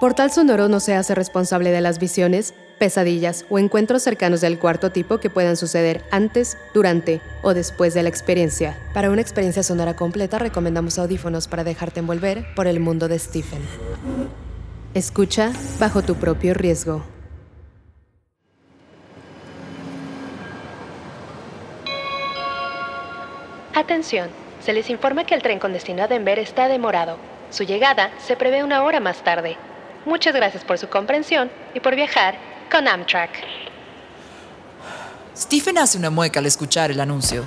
Portal Sonoro no se hace responsable de las visiones, pesadillas o encuentros cercanos del cuarto tipo que puedan suceder antes, durante o después de la experiencia. Para una experiencia sonora completa recomendamos audífonos para dejarte envolver por el mundo de Stephen. Escucha bajo tu propio riesgo. Atención, se les informa que el tren con destino a Denver está demorado. Su llegada se prevé una hora más tarde. Muchas gracias por su comprensión y por viajar con Amtrak. Stephen hace una mueca al escuchar el anuncio.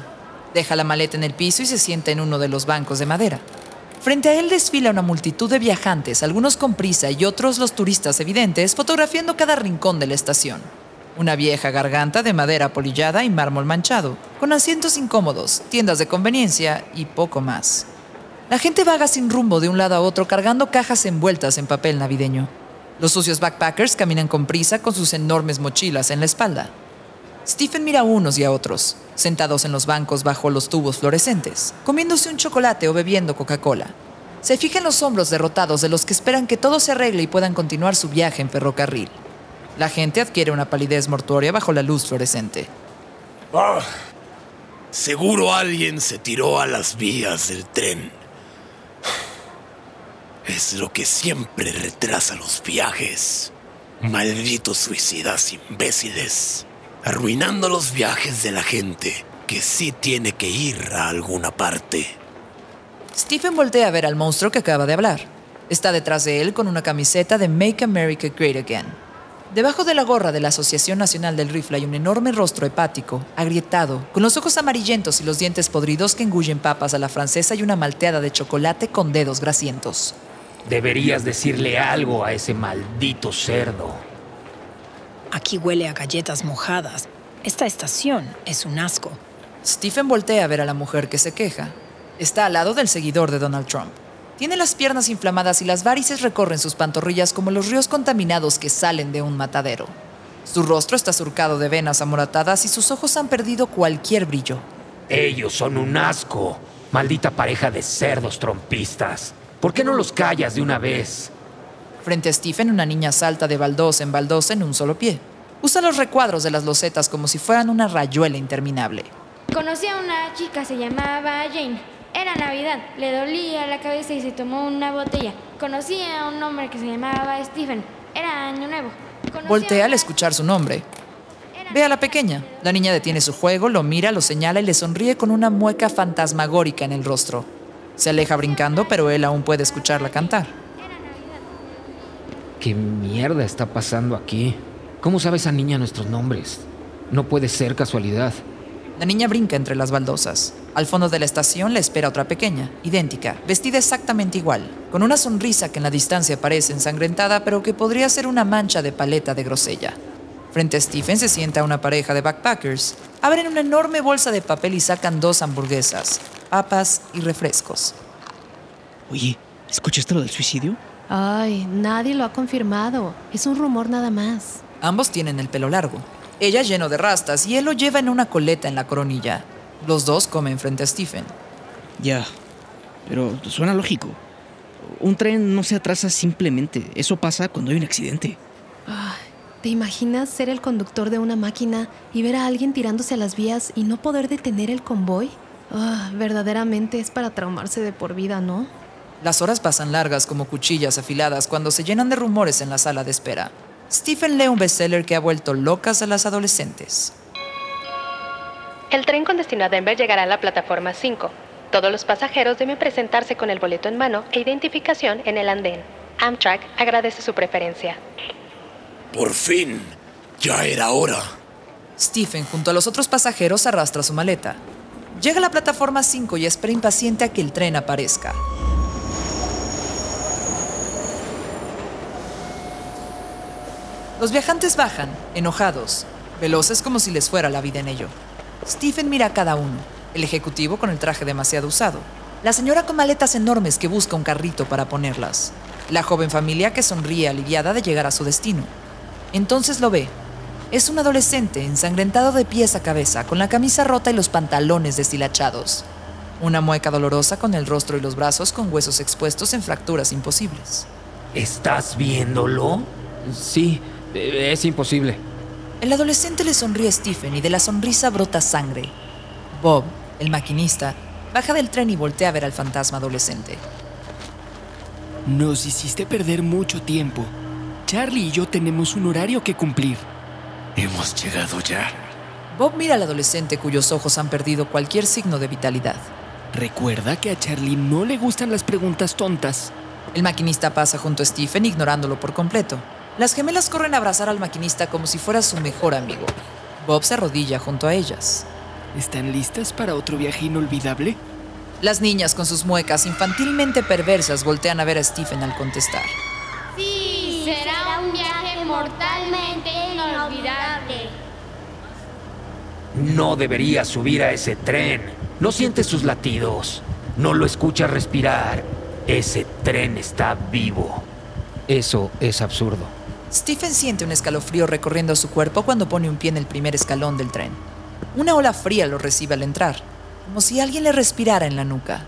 Deja la maleta en el piso y se sienta en uno de los bancos de madera. Frente a él desfila una multitud de viajantes, algunos con prisa y otros los turistas evidentes, fotografiando cada rincón de la estación. Una vieja garganta de madera polillada y mármol manchado, con asientos incómodos, tiendas de conveniencia y poco más. La gente vaga sin rumbo de un lado a otro cargando cajas envueltas en papel navideño. Los sucios backpackers caminan con prisa con sus enormes mochilas en la espalda. Stephen mira a unos y a otros, sentados en los bancos bajo los tubos fluorescentes, comiéndose un chocolate o bebiendo Coca-Cola. Se fija en los hombros derrotados de los que esperan que todo se arregle y puedan continuar su viaje en ferrocarril. La gente adquiere una palidez mortuoria bajo la luz fluorescente. Ah, seguro alguien se tiró a las vías del tren. Es lo que siempre retrasa los viajes. Malditos suicidas imbéciles. Arruinando los viajes de la gente que sí tiene que ir a alguna parte. Stephen voltea a ver al monstruo que acaba de hablar. Está detrás de él con una camiseta de Make America Great Again. Debajo de la gorra de la Asociación Nacional del Rifle hay un enorme rostro hepático, agrietado, con los ojos amarillentos y los dientes podridos que engullen papas a la francesa y una malteada de chocolate con dedos grasientos. Deberías decirle algo a ese maldito cerdo. Aquí huele a galletas mojadas. Esta estación es un asco. Stephen voltea a ver a la mujer que se queja. Está al lado del seguidor de Donald Trump. Tiene las piernas inflamadas y las varices recorren sus pantorrillas como los ríos contaminados que salen de un matadero. Su rostro está surcado de venas amoratadas y sus ojos han perdido cualquier brillo. Ellos son un asco. Maldita pareja de cerdos trompistas. ¿Por qué no los callas de una vez? Frente a Stephen, una niña salta de baldosa en baldosa en un solo pie. Usa los recuadros de las losetas como si fueran una rayuela interminable. Conocí a una chica, se llamaba Jane. Era Navidad, le dolía la cabeza y se tomó una botella. Conocí a un hombre que se llamaba Stephen. Era Año Nuevo. Voltea al escuchar su nombre. Ve a la pequeña. La niña detiene su juego, lo mira, lo señala y le sonríe con una mueca fantasmagórica en el rostro. Se aleja brincando, pero él aún puede escucharla cantar. ¿Qué mierda está pasando aquí? ¿Cómo sabe esa niña nuestros nombres? No puede ser casualidad. La niña brinca entre las baldosas. Al fondo de la estación le espera otra pequeña, idéntica, vestida exactamente igual, con una sonrisa que en la distancia parece ensangrentada, pero que podría ser una mancha de paleta de grosella. Frente a Stephen se sienta una pareja de backpackers. Abren una enorme bolsa de papel y sacan dos hamburguesas, papas y refrescos. Oye, ¿escuchaste lo del suicidio? Ay, nadie lo ha confirmado. Es un rumor nada más. Ambos tienen el pelo largo. Ella lleno de rastas y él lo lleva en una coleta en la coronilla. Los dos comen frente a Stephen. Ya, pero suena lógico. Un tren no se atrasa simplemente. Eso pasa cuando hay un accidente. Ay, ¿Te imaginas ser el conductor de una máquina y ver a alguien tirándose a las vías y no poder detener el convoy? Ah, verdaderamente es para traumarse de por vida, ¿no? Las horas pasan largas como cuchillas afiladas cuando se llenan de rumores en la sala de espera. Stephen lee un bestseller que ha vuelto locas a las adolescentes. El tren con destino a Denver llegará a la plataforma 5. Todos los pasajeros deben presentarse con el boleto en mano e identificación en el andén. Amtrak agradece su preferencia. Por fin, Ya era hora. Stephen, junto a los otros pasajeros, arrastra su maleta. Llega a la plataforma 5 y espera impaciente a que el tren aparezca. Los viajantes bajan, enojados, veloces como si les fuera la vida en ello. Stephen mira a cada uno, el ejecutivo con el traje demasiado usado, la señora con maletas enormes que busca un carrito para ponerlas, la joven familia que sonríe aliviada de llegar a su destino. Entonces lo ve. Es un adolescente ensangrentado de pies a cabeza, con la camisa rota y los pantalones deshilachados. Una mueca dolorosa con el rostro y los brazos con huesos expuestos en fracturas imposibles. ¿Estás viéndolo? Sí, eh, es imposible. El adolescente le sonríe a Stephen y de la sonrisa brota sangre. Bob, el maquinista, baja del tren y voltea a ver al fantasma adolescente. Nos hiciste perder mucho tiempo. Charlie y yo tenemos un horario que cumplir. Hemos llegado ya. Bob mira al adolescente cuyos ojos han perdido cualquier signo de vitalidad. Recuerda que a Charlie no le gustan las preguntas tontas. El maquinista pasa junto a Stephen ignorándolo por completo. Las gemelas corren a abrazar al maquinista como si fuera su mejor amigo. Bob se arrodilla junto a ellas. ¿Están listas para otro viaje inolvidable? Las niñas con sus muecas infantilmente perversas voltean a ver a Stephen al contestar. Sí, será un viaje mortalmente inolvidable. No deberías subir a ese tren. No sientes sus latidos. No lo escuchas respirar. Ese tren está vivo. Eso es absurdo. Stephen siente un escalofrío recorriendo su cuerpo cuando pone un pie en el primer escalón del tren. Una ola fría lo recibe al entrar, como si alguien le respirara en la nuca.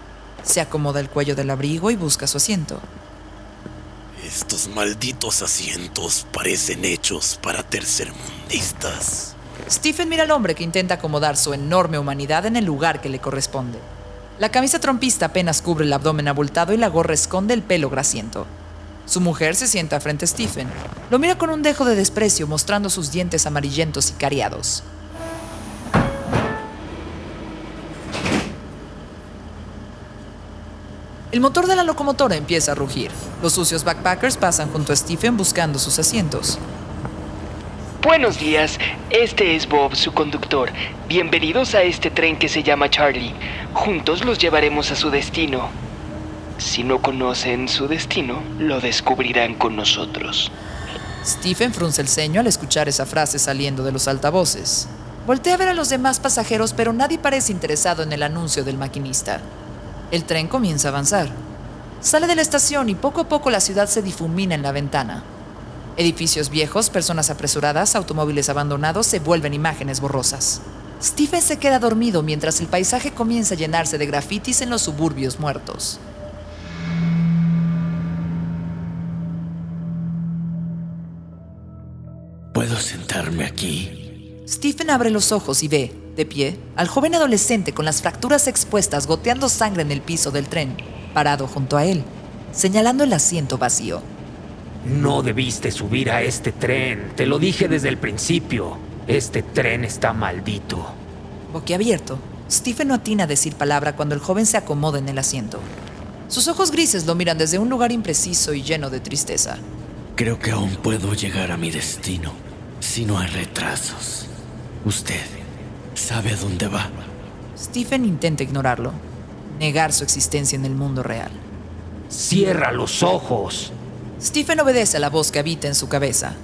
Se acomoda el cuello del abrigo y busca su asiento. Estos malditos asientos parecen hechos para tercermundistas. Stephen mira al hombre que intenta acomodar su enorme humanidad en el lugar que le corresponde. La camisa trompista apenas cubre el abdomen abultado y la gorra esconde el pelo grasiento. Su mujer se sienta frente a Stephen. Lo mira con un dejo de desprecio, mostrando sus dientes amarillentos y cariados. El motor de la locomotora empieza a rugir. Los sucios backpackers pasan junto a Stephen buscando sus asientos. Buenos días, este es Bob, su conductor. Bienvenidos a este tren que se llama Charlie. Juntos los llevaremos a su destino. Si no conocen su destino, lo descubrirán con nosotros. Stephen frunce el ceño al escuchar esa frase saliendo de los altavoces. Voltea a ver a los demás pasajeros, pero nadie parece interesado en el anuncio del maquinista. El tren comienza a avanzar. Sale de la estación y poco a poco la ciudad se difumina en la ventana. Edificios viejos, personas apresuradas, automóviles abandonados se vuelven imágenes borrosas. Stephen se queda dormido mientras el paisaje comienza a llenarse de grafitis en los suburbios muertos. ¿Puedo sentarme aquí? Stephen abre los ojos y ve, de pie, al joven adolescente con las fracturas expuestas goteando sangre en el piso del tren, parado junto a él, señalando el asiento vacío. No debiste subir a este tren. Te lo dije desde el principio. Este tren está maldito. Boquiabierto, Stephen no atina a decir palabra cuando el joven se acomoda en el asiento. Sus ojos grises lo miran desde un lugar impreciso y lleno de tristeza. Creo que aún puedo llegar a mi destino si no hay retrasos. Usted sabe a dónde va. Stephen intenta ignorarlo, negar su existencia en el mundo real. Cierra los ojos. Stephen obedece a la voz que habita en su cabeza.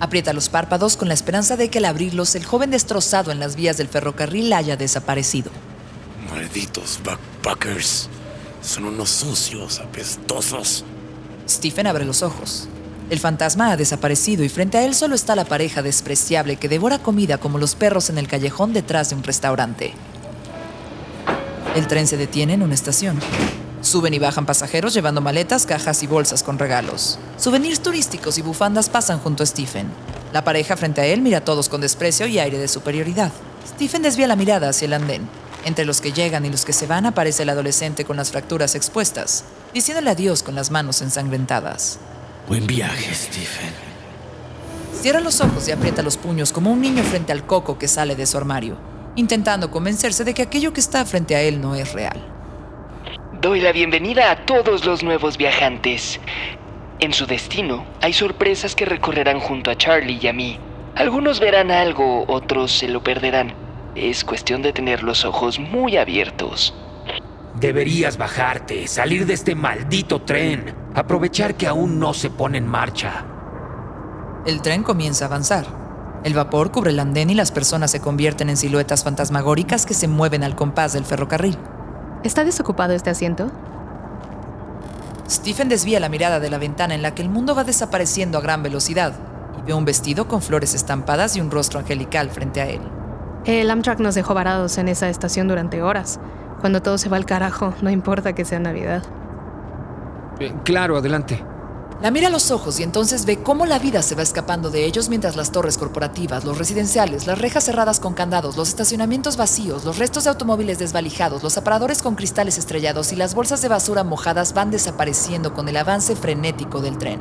Aprieta los párpados con la esperanza de que al abrirlos el joven destrozado en las vías del ferrocarril haya desaparecido. Malditos backpackers. Son unos sucios, apestosos. Stephen abre los ojos. El fantasma ha desaparecido y frente a él solo está la pareja despreciable que devora comida como los perros en el callejón detrás de un restaurante. El tren se detiene en una estación. Suben y bajan pasajeros llevando maletas, cajas y bolsas con regalos. Souvenirs turísticos y bufandas pasan junto a Stephen. La pareja frente a él mira a todos con desprecio y aire de superioridad. Stephen desvía la mirada hacia el andén. Entre los que llegan y los que se van aparece el adolescente con las fracturas expuestas, diciéndole adiós con las manos ensangrentadas. Buen viaje, Stephen. Cierra los ojos y aprieta los puños como un niño frente al coco que sale de su armario, intentando convencerse de que aquello que está frente a él no es real. Doy la bienvenida a todos los nuevos viajantes. En su destino hay sorpresas que recorrerán junto a Charlie y a mí. Algunos verán algo, otros se lo perderán. Es cuestión de tener los ojos muy abiertos. Deberías bajarte, salir de este maldito tren, aprovechar que aún no se pone en marcha. El tren comienza a avanzar. El vapor cubre el andén y las personas se convierten en siluetas fantasmagóricas que se mueven al compás del ferrocarril. ¿Está desocupado este asiento? Stephen desvía la mirada de la ventana en la que el mundo va desapareciendo a gran velocidad y ve un vestido con flores estampadas y un rostro angelical frente a él. El Amtrak nos dejó varados en esa estación durante horas. Cuando todo se va al carajo, no importa que sea Navidad. Eh, claro, adelante. La mira a los ojos y entonces ve cómo la vida se va escapando de ellos mientras las torres corporativas, los residenciales, las rejas cerradas con candados, los estacionamientos vacíos, los restos de automóviles desvalijados, los aparadores con cristales estrellados y las bolsas de basura mojadas van desapareciendo con el avance frenético del tren.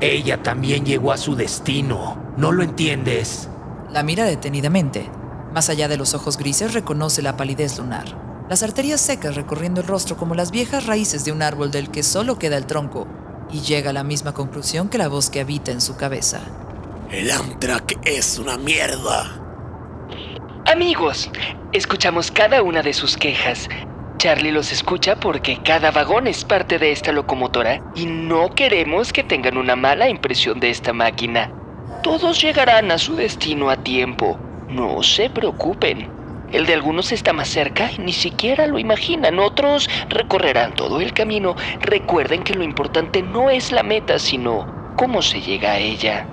Ella también llegó a su destino. ¿No lo entiendes? La mira detenidamente. Más allá de los ojos grises reconoce la palidez lunar. Las arterias secas recorriendo el rostro como las viejas raíces de un árbol del que solo queda el tronco, y llega a la misma conclusión que la voz que habita en su cabeza. El Amtrak es una mierda. Amigos, escuchamos cada una de sus quejas. Charlie los escucha porque cada vagón es parte de esta locomotora y no queremos que tengan una mala impresión de esta máquina. Todos llegarán a su destino a tiempo. No se preocupen. El de algunos está más cerca y ni siquiera lo imaginan. Otros recorrerán todo el camino. Recuerden que lo importante no es la meta, sino cómo se llega a ella.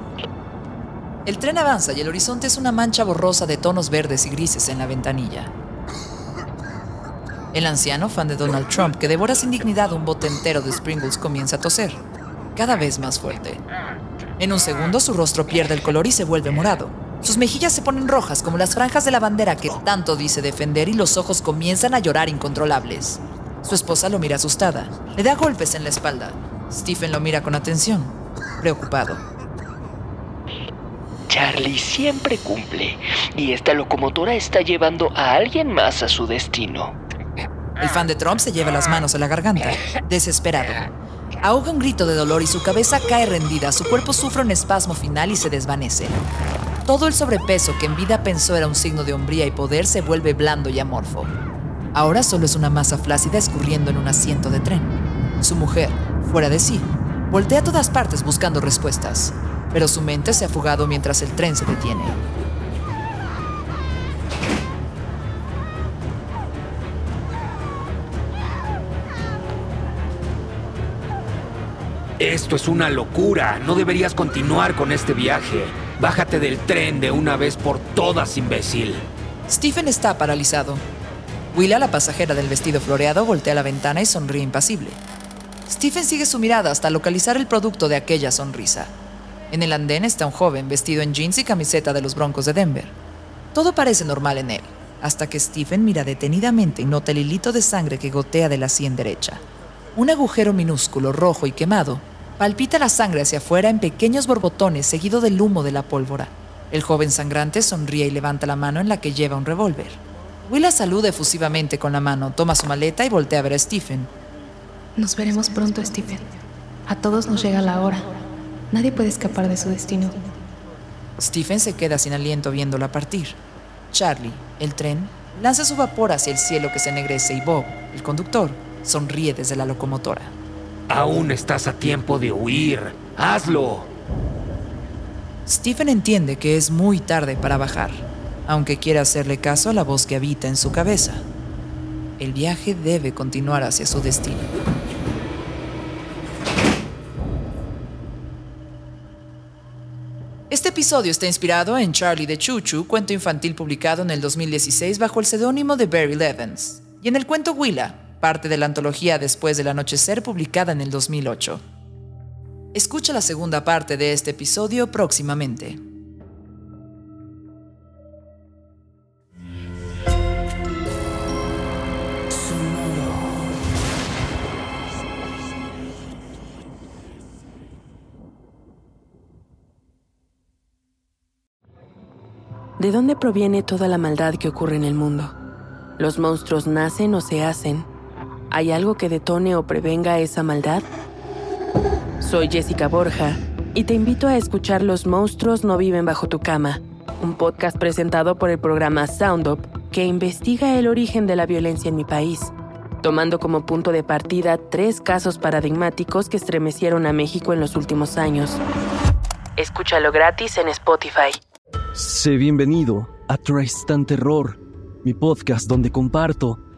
El tren avanza y el horizonte es una mancha borrosa de tonos verdes y grises en la ventanilla. El anciano, fan de Donald Trump, que devora sin dignidad un bote entero de Springles, comienza a toser, cada vez más fuerte. En un segundo su rostro pierde el color y se vuelve morado. Sus mejillas se ponen rojas como las franjas de la bandera que tanto dice defender y los ojos comienzan a llorar incontrolables. Su esposa lo mira asustada. Le da golpes en la espalda. Stephen lo mira con atención, preocupado. Charlie siempre cumple y esta locomotora está llevando a alguien más a su destino. El fan de Trump se lleva las manos a la garganta, desesperado. Ahoga un grito de dolor y su cabeza cae rendida, su cuerpo sufre un espasmo final y se desvanece. Todo el sobrepeso que en vida pensó era un signo de hombría y poder se vuelve blando y amorfo. Ahora solo es una masa flácida escurriendo en un asiento de tren. Su mujer, fuera de sí, voltea a todas partes buscando respuestas, pero su mente se ha fugado mientras el tren se detiene. Esto es una locura. No deberías continuar con este viaje. Bájate del tren de una vez por todas, imbécil. Stephen está paralizado. Willa, la pasajera del vestido floreado, voltea la ventana y sonríe impasible. Stephen sigue su mirada hasta localizar el producto de aquella sonrisa. En el andén está un joven vestido en jeans y camiseta de los Broncos de Denver. Todo parece normal en él, hasta que Stephen mira detenidamente y nota el hilito de sangre que gotea de la sien derecha. Un agujero minúsculo, rojo y quemado, palpita la sangre hacia afuera en pequeños borbotones seguido del humo de la pólvora. El joven sangrante sonríe y levanta la mano en la que lleva un revólver. Willa saluda efusivamente con la mano, toma su maleta y voltea a ver a Stephen. Nos veremos pronto, Stephen. A todos nos llega la hora. Nadie puede escapar de su destino. Stephen se queda sin aliento viéndola partir. Charlie, el tren, lanza su vapor hacia el cielo que se ennegrece y Bob, el conductor, sonríe desde la locomotora. Aún estás a tiempo de huir. ¡Hazlo! Stephen entiende que es muy tarde para bajar, aunque quiere hacerle caso a la voz que habita en su cabeza. El viaje debe continuar hacia su destino. Este episodio está inspirado en Charlie de Chuchu, cuento infantil publicado en el 2016 bajo el seudónimo de Barry Levens, y en el cuento Willa, parte de la antología Después del Anochecer publicada en el 2008. Escucha la segunda parte de este episodio próximamente. ¿De dónde proviene toda la maldad que ocurre en el mundo? ¿Los monstruos nacen o se hacen? ¿Hay algo que detone o prevenga esa maldad? Soy Jessica Borja y te invito a escuchar Los monstruos no viven bajo tu cama, un podcast presentado por el programa Sound Up que investiga el origen de la violencia en mi país, tomando como punto de partida tres casos paradigmáticos que estremecieron a México en los últimos años. Escúchalo gratis en Spotify. Sé bienvenido a Tristan Terror, mi podcast donde comparto